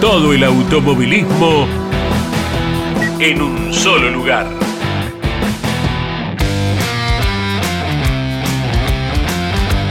Todo el automovilismo en un solo lugar.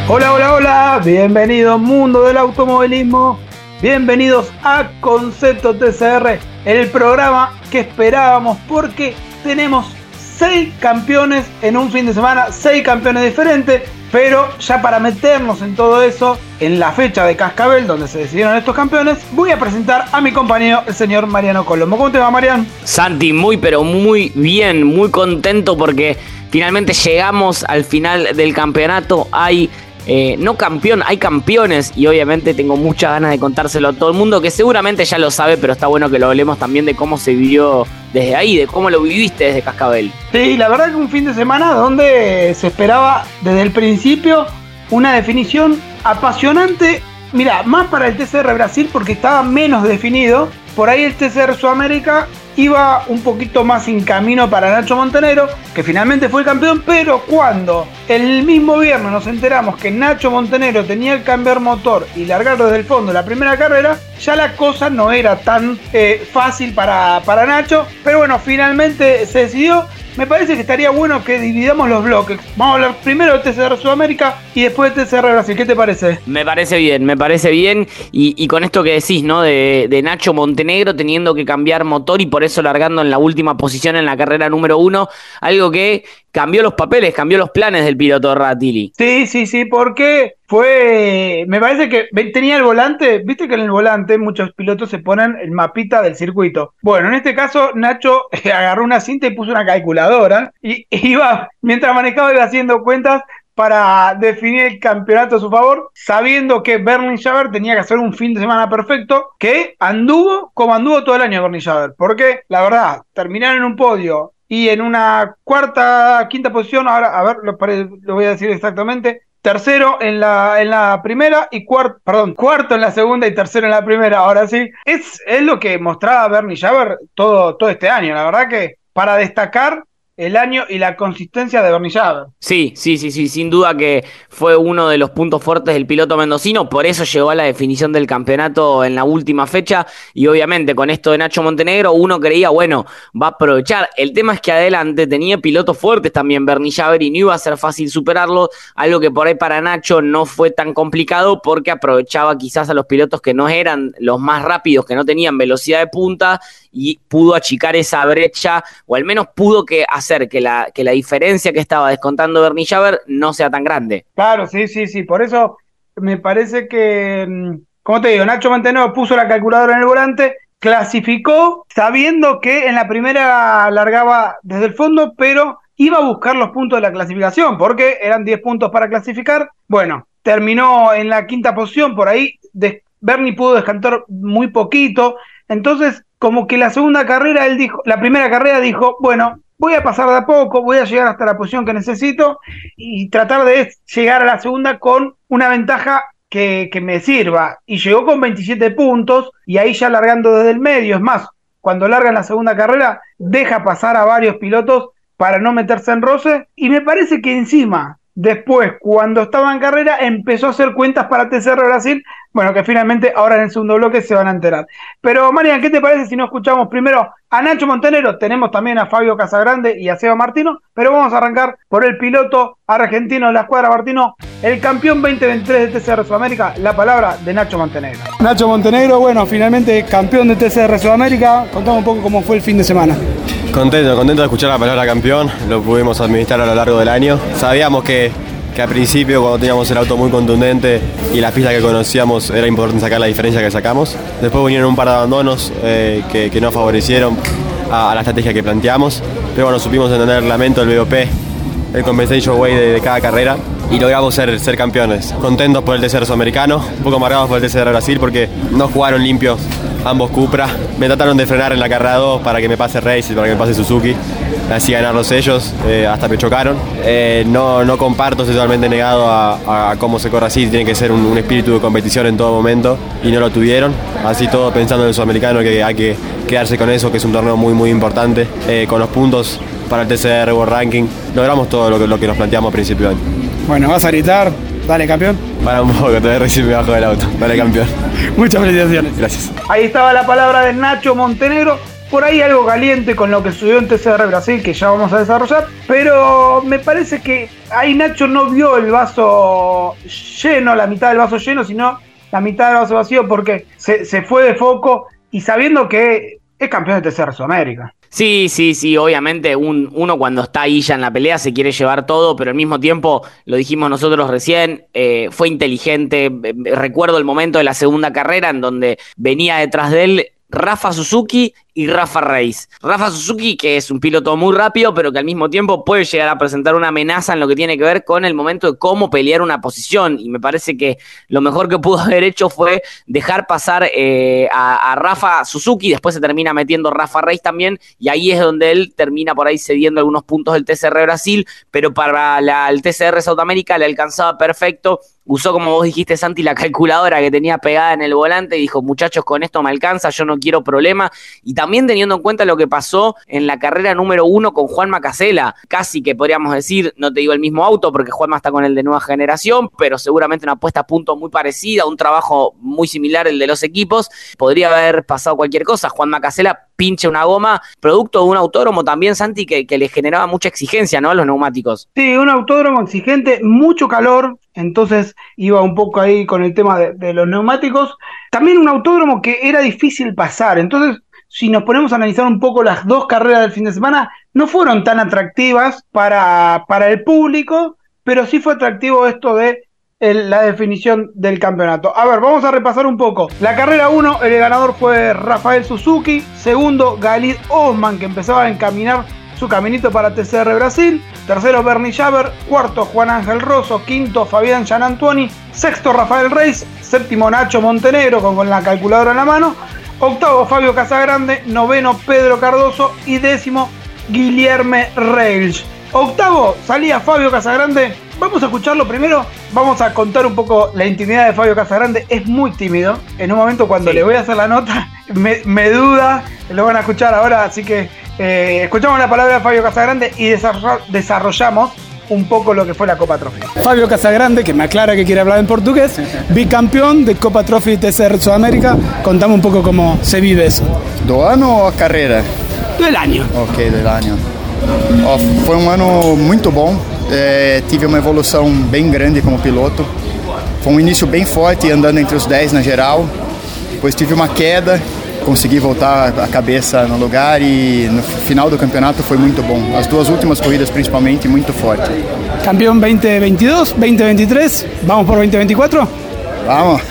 Hola, hola, hola, bienvenidos mundo del automovilismo, bienvenidos a Concepto TCR, el programa que esperábamos porque tenemos seis campeones en un fin de semana, seis campeones diferentes, pero ya para meternos en todo eso, en la fecha de Cascabel, donde se decidieron estos campeones, voy a presentar a mi compañero, el señor Mariano Colombo. ¿Cómo te va, Mariano? Santi, muy pero muy bien, muy contento porque finalmente llegamos al final del campeonato. Hay eh, no campeón, hay campeones y obviamente tengo muchas ganas de contárselo a todo el mundo que seguramente ya lo sabe, pero está bueno que lo hablemos también de cómo se vivió desde ahí, de cómo lo viviste desde Cascabel. Sí, la verdad que un fin de semana donde se esperaba desde el principio una definición apasionante. Mira, más para el TCR Brasil porque estaba menos definido. Por ahí el TCR Sudamérica iba un poquito más en camino para Nacho Montenegro, que finalmente fue el campeón, pero cuando el mismo viernes nos enteramos que Nacho Montenegro tenía que cambiar motor y largar desde el fondo la primera carrera, ya la cosa no era tan eh, fácil para, para Nacho, pero bueno, finalmente se decidió me parece que estaría bueno que dividamos los bloques. Vamos a hablar primero del TCR Sudamérica y después del TCR Brasil. ¿Qué te parece? Me parece bien, me parece bien. Y, con esto que decís, ¿no? De, Nacho Montenegro teniendo que cambiar motor y por eso largando en la última posición en la carrera número uno. Algo que cambió los papeles, cambió los planes del piloto Ratili. Sí, sí, sí, porque fue, me parece que tenía el volante, viste que en el volante muchos pilotos se ponen el mapita del circuito. Bueno, en este caso Nacho agarró una cinta y puso una calculadora y iba, mientras manejaba iba haciendo cuentas para definir el campeonato a su favor, sabiendo que Schaber tenía que hacer un fin de semana perfecto, que anduvo como anduvo todo el año Schaber, porque la verdad, terminar en un podio y en una cuarta, quinta posición, ahora, a ver, lo, lo voy a decir exactamente, tercero en la, en la primera y cuarto, perdón, cuarto en la segunda y tercero en la primera, ahora sí. Es, es lo que mostraba Bernie Javer todo, todo este año, la verdad que para destacar el año y la consistencia de Bernie Sí, sí, sí, sí, sin duda que fue uno de los puntos fuertes del piloto mendocino, por eso llegó a la definición del campeonato en la última fecha y obviamente con esto de Nacho Montenegro uno creía, bueno, va a aprovechar. El tema es que adelante tenía pilotos fuertes también Bernie Javer y no iba a ser fácil superarlo, algo que por ahí para Nacho no fue tan complicado porque aprovechaba quizás a los pilotos que no eran los más rápidos, que no tenían velocidad de punta y pudo achicar esa brecha o al menos pudo que hacer que la, que la diferencia que estaba descontando Bernie Javer no sea tan grande. Claro, sí, sí, sí. Por eso me parece que, mm, como te digo, Nacho Mantenero puso la calculadora en el volante, clasificó sabiendo que en la primera largaba desde el fondo, pero iba a buscar los puntos de la clasificación, porque eran 10 puntos para clasificar. Bueno, terminó en la quinta posición, por ahí Bernie pudo descantar muy poquito. Entonces, como que la segunda carrera, él dijo, la primera carrera dijo, bueno, voy a pasar de a poco, voy a llegar hasta la posición que necesito y tratar de llegar a la segunda con una ventaja que, me sirva. Y llegó con 27 puntos y ahí ya largando desde el medio. Es más, cuando larga en la segunda carrera, deja pasar a varios pilotos para no meterse en roce. Y me parece que encima Después, cuando estaba en carrera, empezó a hacer cuentas para TCR Brasil. Bueno, que finalmente ahora en el segundo bloque se van a enterar. Pero, Marian, ¿qué te parece si no escuchamos primero a Nacho Montenero? Tenemos también a Fabio Casagrande y a Seba Martino. Pero vamos a arrancar por el piloto argentino de la escuadra Martino, el campeón 2023 de TCR Sudamérica. La palabra de Nacho Montenegro. Nacho Montenegro, bueno, finalmente campeón de TCR Sudamérica. Contamos un poco cómo fue el fin de semana. Contento, contento de escuchar la palabra campeón, lo pudimos administrar a lo largo del año. Sabíamos que, que al principio cuando teníamos el auto muy contundente y las pistas que conocíamos era importante sacar la diferencia que sacamos. Después vinieron un par de abandonos eh, que, no favorecieron a, la estrategia que planteamos, pero bueno, supimos entender el lamento del BOP, el compensation way de, cada carrera y logramos ser, ser campeones. Contentos por el TCR sudamericano, un poco amargados por el TCR Brasil porque no jugaron limpios ambos Cupra. Me trataron de frenar en la carrera 2 para que me pase Race para que me pase Suzuki. Así ganarlos ellos, eh, hasta me chocaron. Eh, no, no comparto, estoy totalmente negado a, cómo se corre así. Tiene que ser un, espíritu de competición en todo momento y no lo tuvieron. Así todo pensando en el sudamericano, que hay que quedarse con eso, que es un torneo muy, muy importante. Eh, con los puntos para el TCR World Ranking, logramos todo lo que, lo que nos planteamos a principio de año. Bueno, vas a gritar, dale campeón. Para un poco, te voy a recibir bajo del auto. Dale campeón. Muchas felicitaciones. Gracias. Ahí estaba la palabra de Nacho Montenegro. Por ahí algo caliente con lo que subió en TCR Brasil, que ya vamos a desarrollar. Pero me parece que ahí Nacho no vio el vaso lleno, la mitad del vaso lleno, sino la mitad del vaso vacío, porque se, se fue de foco y sabiendo que es campeón de TCR Sudamérica. Sí, sí, sí, obviamente un, uno cuando está ahí ya en la pelea se quiere llevar todo, pero al mismo tiempo, lo dijimos nosotros recién, eh, fue inteligente. Eh, recuerdo el momento de la segunda carrera en donde venía detrás de él Rafa Suzuki y Rafa Reis. Rafa Suzuki, que es un piloto muy rápido, pero que al mismo tiempo puede llegar a presentar una amenaza en lo que tiene que ver con el momento de cómo pelear una posición. Y me parece que lo mejor que pudo haber hecho fue dejar pasar eh, a, Rafa Suzuki, después se termina metiendo Rafa Reis también, y ahí es donde él termina por ahí cediendo algunos puntos del TCR Brasil, pero para el TCR Sudamérica le alcanzaba perfecto usó, como vos dijiste, Santi, la calculadora que tenía pegada en el volante y dijo, muchachos, con esto me alcanza, yo no quiero problema. Y teniendo en cuenta lo que pasó en la carrera número uno con Juan Macasela, casi que podríamos decir, no te digo el mismo auto, porque Juanma está con el de nueva generación, pero seguramente una puesta a punto muy parecida, un trabajo muy similar el de los equipos, podría haber pasado cualquier cosa. Juan Macasela pinche una goma, producto de un autódromo también, Santi, que le generaba mucha exigencia, ¿no? A los neumáticos. Sí, un autódromo exigente, mucho calor, entonces iba un poco ahí con el tema de, los neumáticos. También un autódromo que era difícil pasar, entonces si nos ponemos a analizar un poco las dos carreras del fin de semana, no fueron tan atractivas para, para el público, pero sí fue atractivo esto de la definición del campeonato. A ver, vamos a repasar un poco. La carrera 1, el ganador fue Rafael Suzuki. Segundo, Galid Osman, que empezaba a encaminar su caminito para TCR Brasil. Tercero, Bernie Javer. Cuarto, Juan Ángel Rosso. Quinto, Fabián Gianantuoni. Sexto, Rafael Reis. Séptimo, Nacho Montenegro, con, con la calculadora en la mano. Octavo, Fabio Casagrande. Noveno, Pedro Cardoso. Y décimo, Guillerme Reis. Octavo, salía Fabio Casagrande. Vamos a escucharlo primero. Vamos a contar un poco la intimidad de Fabio Casagrande. Es muy tímido. En un momento cuando le voy a hacer la nota, me, me duda. Lo van a escuchar ahora, así que eh, escuchamos la palabra de Fabio Casagrande y desarrollamos un poco lo que fue la Copa Trophy. Fabio Casagrande, que me aclara que quiere hablar en portugués, bicampeón de Copa Trophy TCR Sudamérica. Contame un poco cómo se vive eso. ¿Do ano o carreira? Del año. Ok, del año. Oh, foi um ano muito bom. É, tive uma evolução bem grande como piloto. Foi um início bem forte, andando entre os 10 na geral. Depois tive uma queda consegui voltar a cabeça no lugar e no final do campeonato foi muito bom. As duas últimas corridas principalmente muito forte. Campeão 2022, 2023, vamos por 2024? Vamos.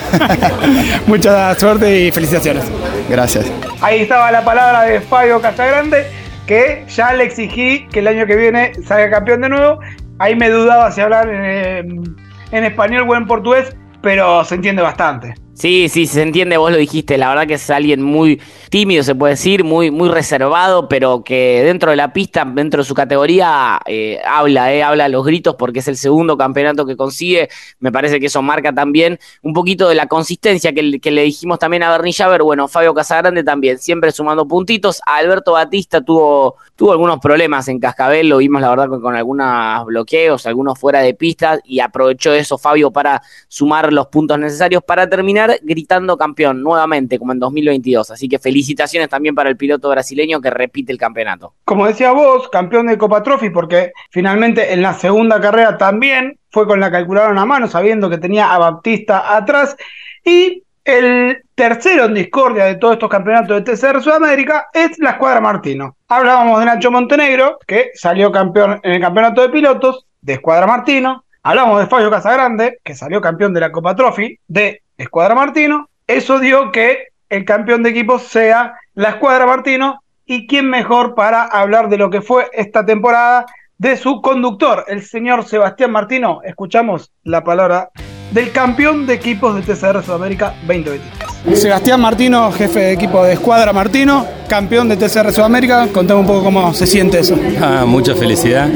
Mucha suerte y felicitaciones. Gracias. Ahí estaba la palabra de Fabio Casagrande, que ya le exigí que el año que viene salga campeón de nuevo. Ahí me dudaba si hablar en, en español o en portugués, pero se entiende bastante. Sí, sí, se entiende, vos lo dijiste, la verdad que es alguien muy tímido, se puede decir, muy, muy reservado, pero que dentro de la pista, dentro de su categoría, eh, habla, eh, habla a los gritos porque es el segundo campeonato que consigue, me parece que eso marca también un poquito de la consistencia que, le dijimos también a Bernie Javer, bueno, Fabio Casagrande también, siempre sumando puntitos, Alberto Batista tuvo, tuvo algunos problemas en Cascabel, lo vimos la verdad con, con algunos bloqueos, algunos fuera de pista, y aprovechó eso Fabio para sumar los puntos necesarios para terminar gritando campeón nuevamente, como en 2022. Así que felicitaciones también para el piloto brasileño que repite el campeonato. Como decía vos, campeón de Copa Trophy, porque finalmente en la segunda carrera también fue con la calculadora a mano, sabiendo que tenía a Baptista atrás. Y el tercero en discordia de todos estos campeonatos de TCR Sudamérica es la escuadra Martino. Hablábamos de Nacho Montenegro, que salió campeón en el campeonato de pilotos de Escuadra Martino. Hablamos de Fabio Casagrande, que salió campeón de la Copa Trophy de Escuadra Martino. Eso dio que el campeón de equipos sea la Escuadra Martino. ¿Y quién mejor para hablar de lo que fue esta temporada de su conductor, el señor Sebastián Martino? Escuchamos la palabra del campeón de equipos de TCR Sudamérica 2023. Sebastián Martino, jefe de equipo de Escuadra Martino, campeón de TCR Sudamérica. Contame un poco cómo se siente eso. Ah, mucha felicidad,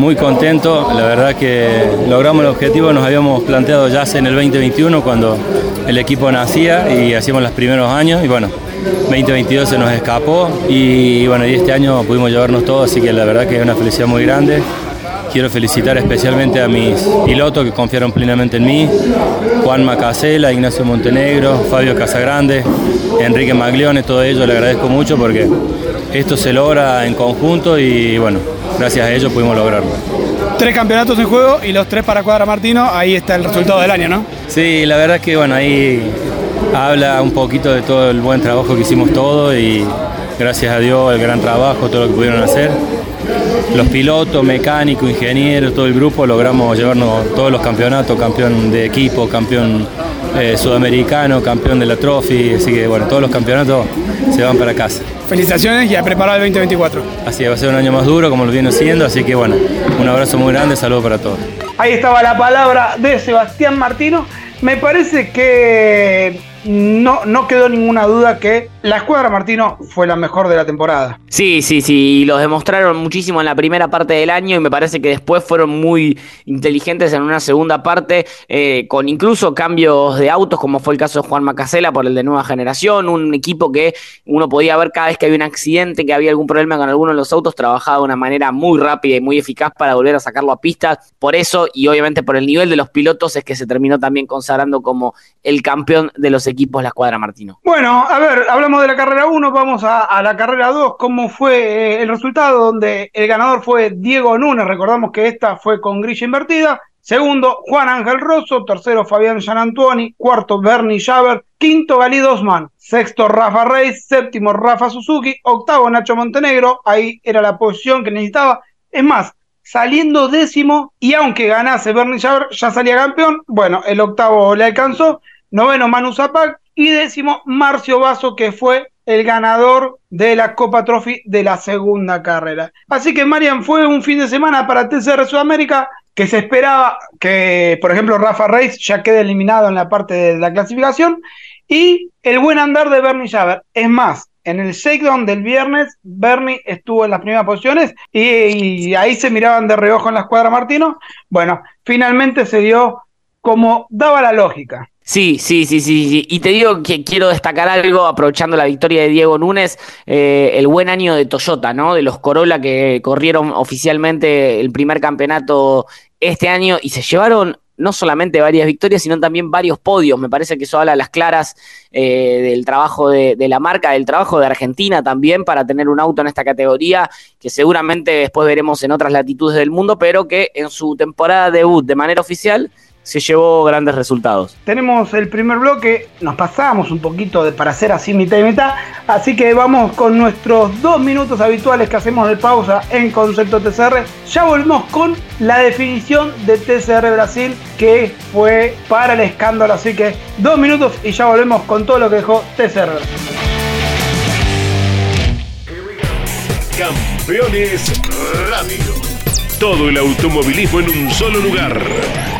muy contento. La verdad que logramos el objetivo nos habíamos planteado ya en el 2021 cuando el equipo nacía y hacíamos los primeros años. Y bueno, 2022 se nos escapó y bueno, y este año pudimos llevarnos todo, así que la verdad que es una felicidad muy grande. Quiero felicitar especialmente a mis pilotos que confiaron plenamente en mí, Juan Macasela, Ignacio Montenegro, Fabio Casagrande, Enrique Maglione, todo ello le agradezco mucho porque esto se logra en conjunto y bueno, gracias a ellos pudimos lograrlo. Tres campeonatos en juego y los tres para Cuadra Martino, ahí está el resultado del año, ¿no? Sí, la verdad es que bueno, ahí habla un poquito de todo el buen trabajo que hicimos todos y gracias a Dios el gran trabajo, todo lo que pudieron hacer los pilotos, mecánicos, ingenieros, todo el grupo logramos llevarnos todos los campeonatos, campeón de equipo, campeón eh, sudamericano, campeón de la Trophy, así que bueno, todos los campeonatos se van para casa. Felicitaciones y a preparar el 2024. Así va a ser un año más duro como lo viene siendo, así que bueno, un abrazo muy grande, saludos para todos. Ahí estaba la palabra de Sebastián Martino. Me parece que no, no quedó ninguna duda que la escuadra Martino fue la mejor de la temporada. Sí, sí, sí, y lo demostraron muchísimo en la primera parte del año y me parece que después fueron muy inteligentes en una segunda parte, eh, con incluso cambios de autos, como fue el caso de Juan Macasela por el de nueva generación, un equipo que uno podía ver cada vez que había un accidente, que había algún problema con alguno de los autos, trabajaba de una manera muy rápida y muy eficaz para volver a sacarlo a pista. Por eso, y obviamente por el nivel de los pilotos, es que se terminó también consagrando como el campeón de los equipos la escuadra Martino. Bueno, a ver, hablamos de la carrera 1, vamos a, la carrera 2. ¿Cómo fue eh, el resultado? Donde el ganador fue Diego Núñez, recordamos que esta fue con grilla invertida. Segundo, Juan Ángel Rosso. Tercero, Fabián Gianantuoni. Cuarto, Bernie Schaber. Quinto, Gali Dosman. Sexto, Rafa Reis. Séptimo, Rafa Suzuki. Octavo, Nacho Montenegro. Ahí era la posición que necesitaba. Es más, saliendo décimo, y aunque ganase Bernie Schaber, ya salía campeón. Bueno, el octavo le alcanzó. Noveno, Manu Zapac. Y décimo, Marcio Vaso, que fue el ganador de la Copa Trophy de la segunda carrera. Así que, Marian, fue un fin de semana para TCR Sudamérica que se esperaba que, por ejemplo, Rafa Reis ya quede eliminado en la parte de la clasificación y el buen andar de Bernie Schaber. Es más, en el shakedown del viernes, Bernie estuvo en las primeras posiciones y, ahí se miraban de reojo en la escuadra Martino. Bueno, finalmente se dio como daba la lógica. Sí, sí, sí, sí, sí. Y te digo que quiero destacar algo, aprovechando la victoria de Diego Núñez, eh, el buen año de Toyota, ¿no? De los Corolla que corrieron oficialmente el primer campeonato este año y se llevaron no solamente varias victorias, sino también varios podios. Me parece que eso habla a las claras eh, del trabajo de, de, la marca, del trabajo de Argentina también para tener un auto en esta categoría, que seguramente después veremos en otras latitudes del mundo, pero que en su temporada debut de manera oficial se llevó grandes resultados. Tenemos el primer bloque, nos pasamos un poquito de, para hacer así mitad y mitad, así que vamos con nuestros dos minutos habituales que hacemos de pausa en Concepto TCR. Ya volvemos con la definición de TCR Brasil que fue para el escándalo, así que dos minutos y ya volvemos con todo lo que dejó TCR Campeones Radio. Todo el automovilismo en un solo lugar.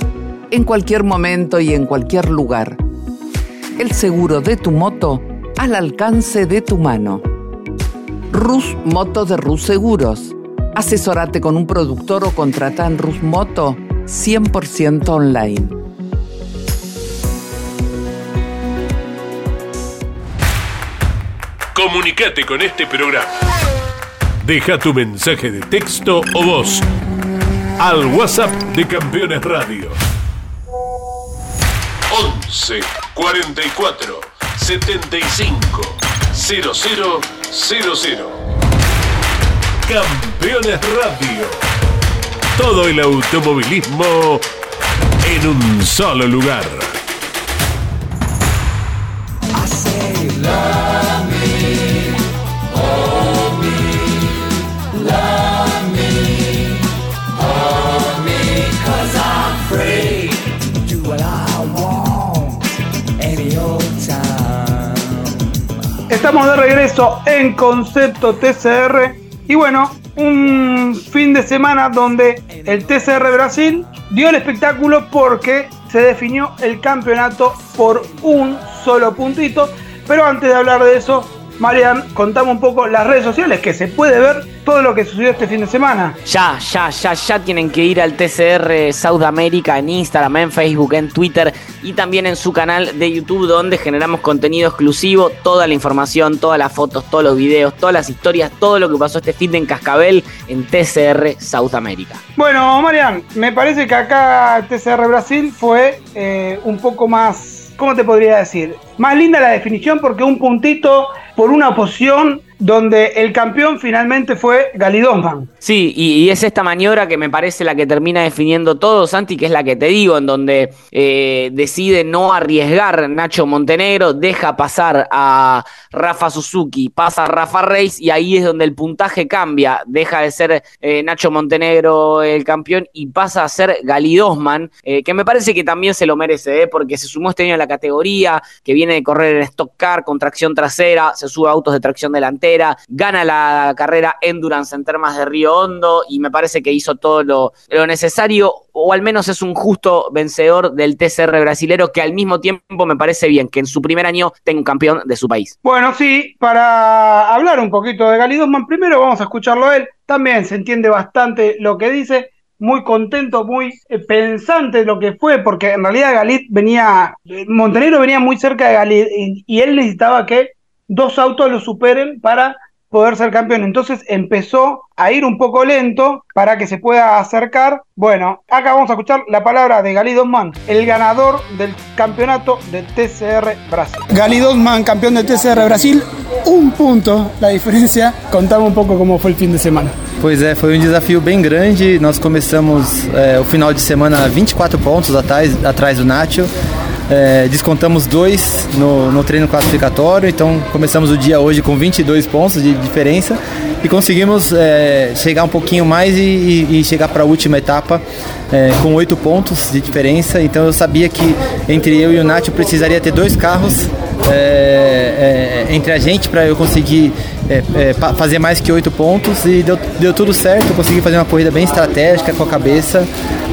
En cualquier momento y en cualquier lugar. El seguro de tu moto al alcance de tu mano. Rus Moto de Rus Seguros. Asesorate con un productor o contrata en Rus Moto 100% online. Comunicate con este programa. Deja tu mensaje de texto o voz al WhatsApp de Campeones Radio. 11 44 75 0000. Campeones Radio. Todo el automovilismo en un solo lugar. Estamos de regreso en Concepto TCR y bueno, un fin de semana donde el TCR Brasil dio el espectáculo porque se definió el campeonato por un solo puntito. Pero antes de hablar de eso, Marian, contame un poco las redes sociales que se puede ver todo lo que sucedió este fin de semana. Ya, ya, ya, ya tienen que ir al TCR South America en Instagram, en Facebook, en Twitter y también en su canal de YouTube donde generamos contenido exclusivo, toda la información, todas las fotos, todos los videos, todas las historias, todo lo que pasó este fin de en Cascabel en TCR South America. Bueno, Marian, me parece que acá TCR Brasil fue eh, un poco más, ¿cómo te podría decir? Más linda la definición porque un puntito por una posición donde el campeón finalmente fue Galidosman. Sí, y, es esta maniobra que me parece la que termina definiendo todo, Santi, que es la que te digo, en donde eh, decide no arriesgar Nacho Montenegro, deja pasar a Rafa Suzuki, pasa a Rafa Reis y ahí es donde el puntaje cambia, deja de ser eh, Nacho Montenegro el campeón y pasa a ser Galidosman, eh, que me parece que también se lo merece, porque se sumó este año a la categoría, que viene de correr en Stock Car con tracción trasera, se sube a autos de tracción delantera, gana la carrera Endurance en Termas de Río Hondo y me parece que hizo todo lo, necesario o al menos es un justo vencedor del TCR brasilero que al mismo tiempo me parece bien que en su primer año tenga un campeón de su país. Bueno, sí, para hablar un poquito de Galidosman, primero vamos a escucharlo a él. También se entiende bastante lo que dice muy contento, muy eh, pensante lo que fue, porque en realidad Galit venía, Montenegro venía muy cerca de Galit y, él necesitaba que dos autos lo superen para poder ser campeón. Entonces empezó a ir un poco lento para que se pueda acercar. Bueno, acá vamos a escuchar la palabra de Gali Dosman, el ganador del campeonato de TCR Brasil. Gali Dosman, campeón de TCR Brasil, un punto la diferencia. Contame un pouco como foi o fim de semana. Pois é, foi um desafio bem grande. Nós começamos é, o final de semana 24 pontos atrás, atrás do Nacho. É, descontamos dois no, no treino classificatório, então começamos o dia hoje com 22 pontos de diferença e conseguimos é, chegar um pouquinho mais e, e, e chegar para a última etapa é, com oito pontos de diferença. Então eu sabia que entre eu e o Nath eu precisaria ter dois carros é, é, entre a gente para eu conseguir é, é, fazer mais que oito pontos e deu, deu tudo certo. Eu consegui fazer uma corrida bem estratégica com a cabeça,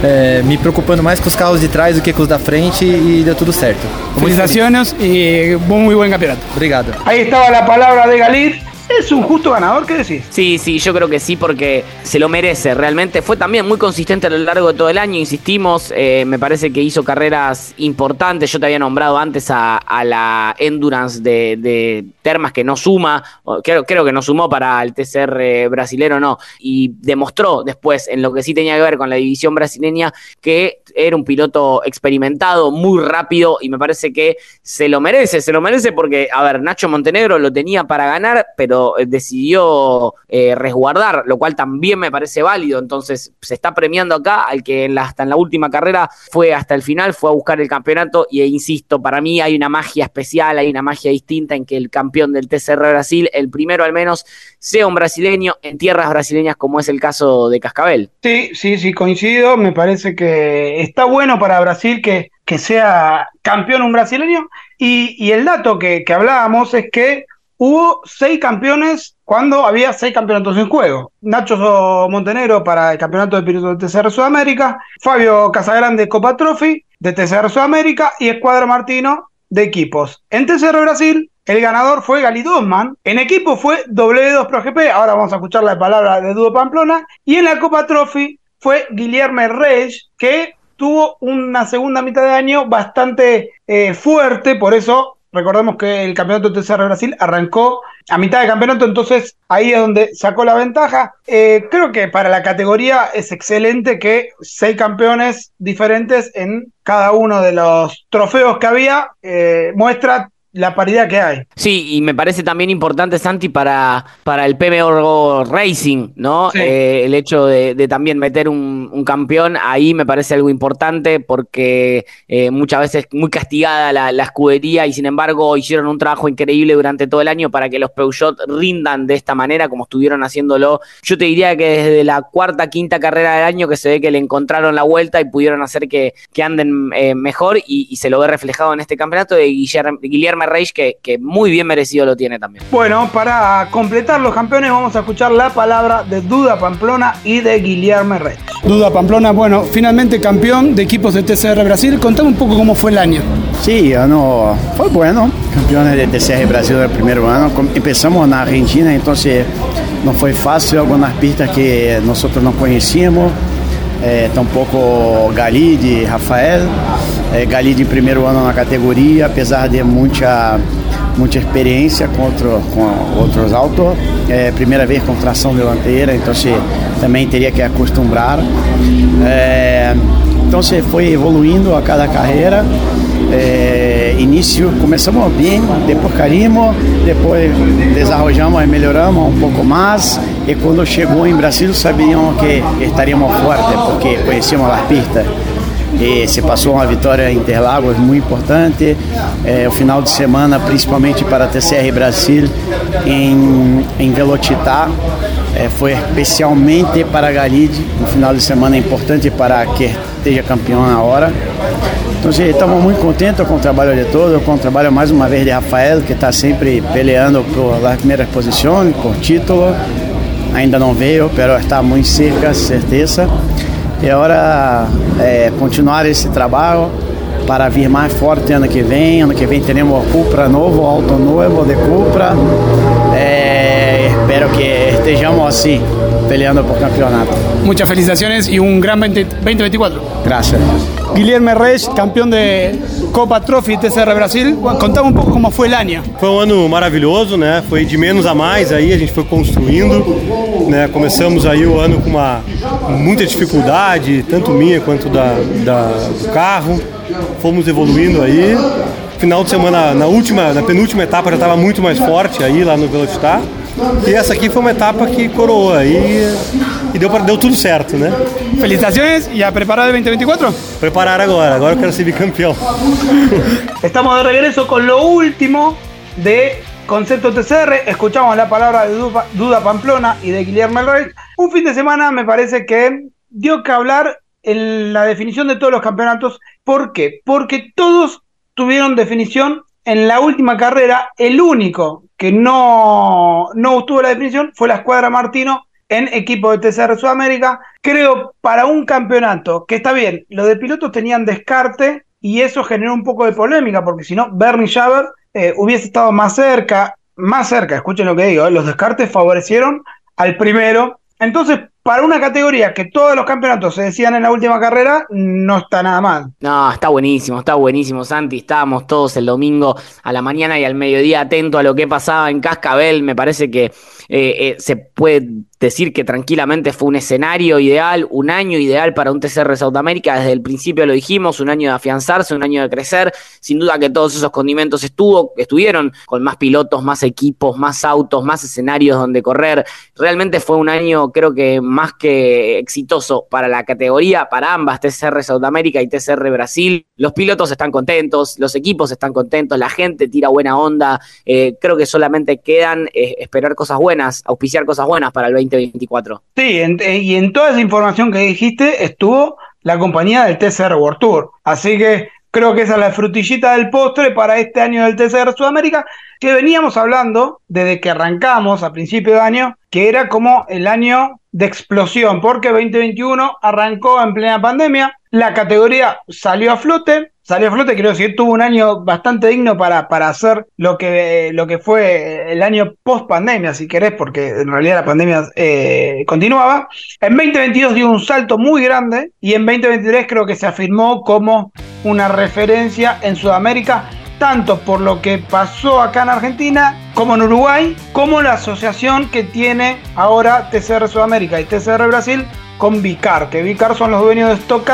é, me preocupando mais com os carros de trás do que com os da frente e deu tudo certo. Felicitaciones y muy buen campeonato. Obrigado. Ahí estaba la palabra de Galit. ¿Es un justo ganador? ¿Qué decís? Sí, sí, yo creo que sí, porque se lo merece. Realmente fue también muy consistente a lo largo de todo el año, insistimos. Eh, me parece que hizo carreras importantes. Yo te había nombrado antes a, la Endurance de, Termas que no suma, creo, creo que no sumó para el TCR brasilero, no. Y demostró después, en lo que sí tenía que ver con la división brasileña, que era un piloto experimentado, muy rápido, y me parece que se lo merece. Se lo merece porque, a ver, Nacho Montenegro lo tenía para ganar, pero decidió, decidió eh, resguardar, lo cual también me parece válido. Entonces se está premiando acá al que hasta en la última carrera fue hasta el final, fue a buscar el campeonato y e insisto, para mí hay una magia especial, hay una magia distinta en que el campeón del TCR Brasil, el primero al menos, sea un brasileño en tierras brasileñas como es el caso de Cascabel. Sí, sí, sí, coincido. Me parece que está bueno para Brasil que, que sea campeón un brasileño. Y, el dato que hablábamos es que hubo seis campeones cuando había seis campeonatos en juego. Nacho Montenegro para el campeonato de pilotos de TCR Sudamérica, Fabio Casagrande Copa Trophy de TCR Sudamérica y Escuadra Martino de equipos. En TCR Brasil, el ganador fue Gali Dosman. En equipo fue W2 Pro GP. Ahora vamos a escuchar la palabra de Dudo Pamplona. Y en la Copa Trophy fue Guillermo Reyes, que tuvo una segunda mitad de año bastante eh, fuerte. Por eso Recordemos que el campeonato de TCR Brasil arrancó a mitad de campeonato, entonces ahí es donde sacó la ventaja. Eh, creo que para la categoría es excelente que seis campeones diferentes en cada uno de los trofeos que había eh, muestra la paridad que hay. Sí, y me parece también importante, Santi, para, para el PMO Racing, ¿no? Eh, el hecho de, también meter un, campeón ahí me parece algo importante porque eh, muchas veces muy castigada la, escudería y sin embargo hicieron un trabajo increíble durante todo el año para que los Peugeot rindan de esta manera como estuvieron haciéndolo. Yo te diría que desde la cuarta, quinta carrera del año que se ve que le encontraron la vuelta y pudieron hacer que, que anden eh, mejor y, se lo ve reflejado en este campeonato de Guillermo, Guillermo Reich, que, que, muy bien merecido lo tiene también. Bueno, para completar los campeones vamos a escuchar la palabra de Duda Pamplona y de Guillermo Reich. Duda Pamplona, bueno, finalmente campeón de equipos de TCR Brasil. Contame un poco cómo fue el año. Sí, ano fue bueno, campeones de TCR Brasil del primer año. Empezamos en Argentina, entonces no fue fácil algunas pistas que nosotros no conocíamos. É, tampouco Galide, Rafael. É, Galide em primeiro ano na categoria, apesar de muita, muita experiência contra, com outros autos. É, primeira vez com tração dianteira, então se também teria que acostumar. É, então você foi evoluindo a cada carreira. É, início começamos bem, depois caímos, depois desarrollamos e melhoramos um pouco mais. E quando chegou em Brasil sabíamos que estaríamos fortes, porque conhecíamos as pistas. E se passou uma vitória em Interlagos muito importante. É, o final de semana, principalmente para a TCR Brasil, em, em Velocitar, é, foi especialmente para a Galide. Um final de semana importante para que esteja campeão na hora. Então, estamos muito contentes com o trabalho de todos, com o trabalho mais uma vez de Rafael, que está sempre peleando por as primeiras posições, por título. Ainda não veio, mas está muito cerca, certeza. E agora é, continuar esse trabalho para vir mais forte ano que vem. Ano que vem teremos Cupra novo, auto novo de Cupra. É, espero que estejamos assim, peleando por campeonato. Muchas felicitaciones y un gran 20, 2024. Gracias. Guilherme Reis, campeão de Copa Trophy TCR Brasil. Contava um pouco como foi o ano. Foi um ano maravilhoso, né? Foi de menos a mais aí, a gente foi construindo, né? Começamos aí o ano com uma muita dificuldade, tanto minha quanto da, da do carro. Fomos evoluindo aí. Final de semana, na última, na penúltima etapa já estava muito mais forte aí lá no Velocitar. E essa aqui foi uma etapa que coroou aí e deu, deu tudo certo, né? Felicitações e a preparar o 2024? Preparar agora, agora eu quero ser bicampeão. Estamos de regresso com o último de Concepto TCR, escuchamos la palabra de Duda Pamplona y de Guillermo Rey. Un fin de semana me parece que dio que hablar en la definición de todos los campeonatos. ¿Por qué? Porque todos tuvieron definición en la última carrera. El único que no, no obtuvo la definición fue la escuadra Martino en equipo de TCR Sudamérica. Creo para un campeonato que está bien, los de pilotos tenían descarte y eso generó un poco de polémica, porque si no, Bernie Schaber eh, hubiese estado más cerca, más cerca, escuchen lo que digo, eh, los descartes favorecieron al primero. Entonces, para una categoría que todos los campeonatos se decían en la última carrera, no está nada mal. No, está buenísimo, está buenísimo, Santi. Estábamos todos el domingo a la mañana y al mediodía atentos a lo que pasaba en Cascabel. Me parece que eh, se puede decir que tranquilamente fue un escenario ideal, un año ideal para un TCR Sudamérica. Desde el principio lo dijimos, un año de afianzarse, un año de crecer. Sin duda que todos esos condimentos estuvo, estuvieron con más pilotos, más equipos, más autos, más escenarios donde correr. Realmente fue un año, creo que más que exitoso para la categoría, para ambas, TCR Sudamérica y TCR Brasil. Los pilotos están contentos, los equipos están contentos, la gente tira buena onda. Eh, creo que solamente quedan eh, esperar cosas buenas, auspiciar cosas buenas para el 2024. Sí, eh, y en toda esa información que dijiste estuvo la compañía del TCR World Tour. Así que creo que esa es la frutillita del postre para este año del TCR Sudamérica, que veníamos hablando desde que arrancamos a principio de año, que era como el año de explosión, porque 2021 arrancó en plena pandemia, la categoría salió a flote, salió a flote, quiero decir, tuvo un año bastante digno para, para hacer lo que, lo que fue el año post pandemia, si querés, porque en realidad la pandemia eh, continuaba. En 2022 dio un salto muy grande y en 2023 creo que se afirmó como una referencia en Sudamérica tanto por lo que pasó acá en Argentina, como en Uruguay, como la asociación que tiene ahora TCR Sudamérica y TCR Brasil con Vicar, que Vicar son los dueños de Stock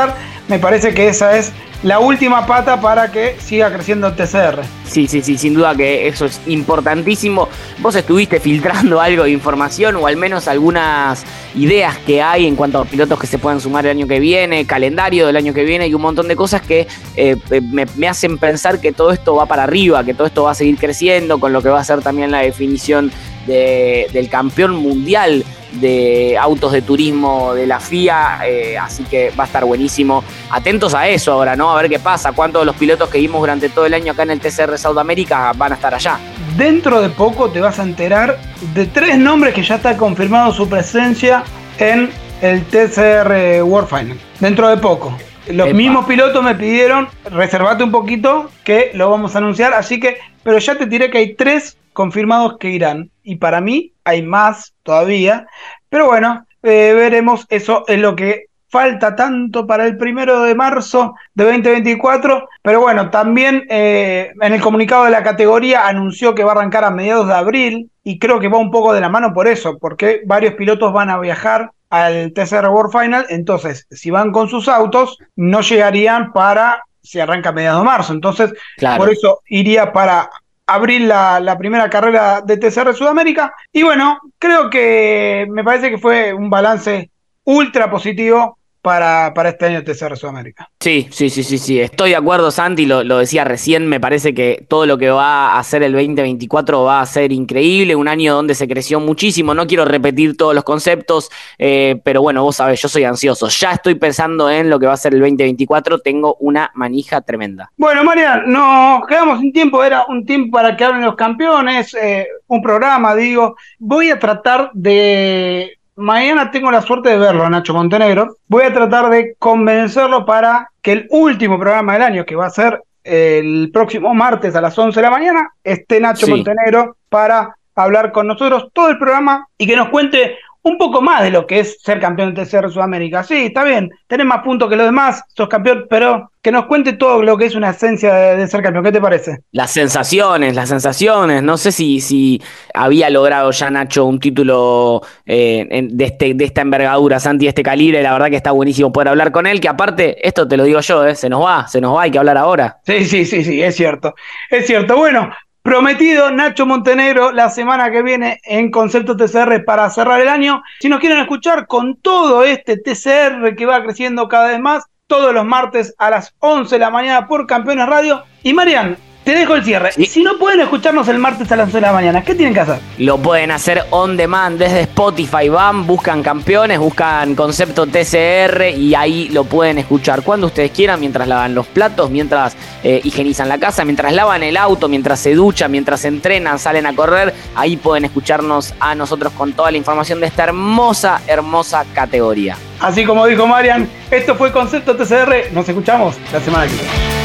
Me parece que esa es la última pata para que siga creciendo el TCR. Sí, sí, sí, sin duda que eso es importantísimo. Vos estuviste filtrando algo de información o al menos algunas ideas que hay en cuanto a pilotos que se puedan sumar el año que viene, calendario del año que viene y un montón de cosas que eh, me, hacen pensar que todo esto va para arriba, que todo esto va a seguir creciendo con lo que va a ser también la definición del campeón mundial de autos de turismo de la FIA, eh, así que va a estar buenísimo. Atentos a eso ahora, ¿no? A ver qué pasa, cuántos de los pilotos que vimos durante todo el año acá en el TCR Sudamérica van a estar allá. Dentro de poco te vas a enterar de tres nombres que ya está confirmado su presencia en el TCR World Final. Dentro de poco. Los mismos pilotos me pidieron, reservate un poquito, que lo vamos a anunciar, así que, pero ya te diré que hay tres confirmados que irán. Y para mí hay más todavía. Pero bueno, eh, veremos. Eso es lo que falta tanto para el primero de marzo de 2024. Pero bueno, también eh, en el comunicado de la categoría anunció que va a arrancar a mediados de abril. Y creo que va un poco de la mano por eso, porque varios pilotos van a viajar al TCR World Final. Entonces, si van con sus autos, no llegarían para si arranca a mediados de marzo. Entonces, por eso iría para abrir la, primera carrera de TCR Sudamérica. Y bueno, creo que me parece que fue un balance ultra positivo para, para este año TCR Sudamérica. Sí, sí, sí, sí, sí. Estoy de acuerdo, Santi, lo, lo, decía recién, me parece que todo lo que va a hacer el 2024 va a ser increíble, un año donde se creció muchísimo, no quiero repetir todos los conceptos, eh, pero bueno, vos sabés, yo soy ansioso, ya estoy pensando en lo que va a ser el 2024, tengo una manija tremenda. Bueno, María, nos quedamos sin tiempo, era un tiempo para que hablen los campeones, eh, un programa, digo, voy a tratar de mañana tengo la suerte de verlo a Nacho Montenegro. Voy a tratar de convencerlo para que el último programa del año, que va a ser el próximo martes a las 11 de la mañana, esté Nacho Montenegro para hablar con nosotros todo el programa y que nos cuente un poco más de lo que es ser campeón de TCR Sudamérica. Sí, está bien, tenés más puntos que los demás, sos campeón, pero que nos cuente todo lo que es una esencia de, ser campeón. ¿Qué te parece? Las sensaciones, las sensaciones. No sé si, si había logrado ya Nacho un título eh, de, este, de esta envergadura, Santi, de este calibre. La verdad que está buenísimo poder hablar con él, que aparte, esto te lo digo yo, eh, se nos va, se nos va, hay que hablar ahora. Sí, sí, sí, sí, es cierto. Es cierto. Bueno, Prometido Nacho Montenegro la semana que viene en Concepto TCR para cerrar el año. Si nos quieren escuchar con todo este TCR que va creciendo cada vez más, todos los martes a las 11 de la mañana por Campeones Radio. Y Marian, te dejo el cierre. Y si no pueden escucharnos el martes a las 11 de la mañana, ¿qué tienen que hacer? Lo pueden hacer on demand desde Spotify. Van, buscan campeones, buscan concepto TCR y ahí lo pueden escuchar cuando ustedes quieran, mientras lavan los platos, mientras eh, higienizan la casa, mientras lavan el auto, mientras se duchan, mientras entrenan, salen a correr. Ahí pueden escucharnos a nosotros con toda la información de esta hermosa, hermosa categoría. Así como dijo Marian, esto fue Concepto TCR. Nos escuchamos la semana que viene.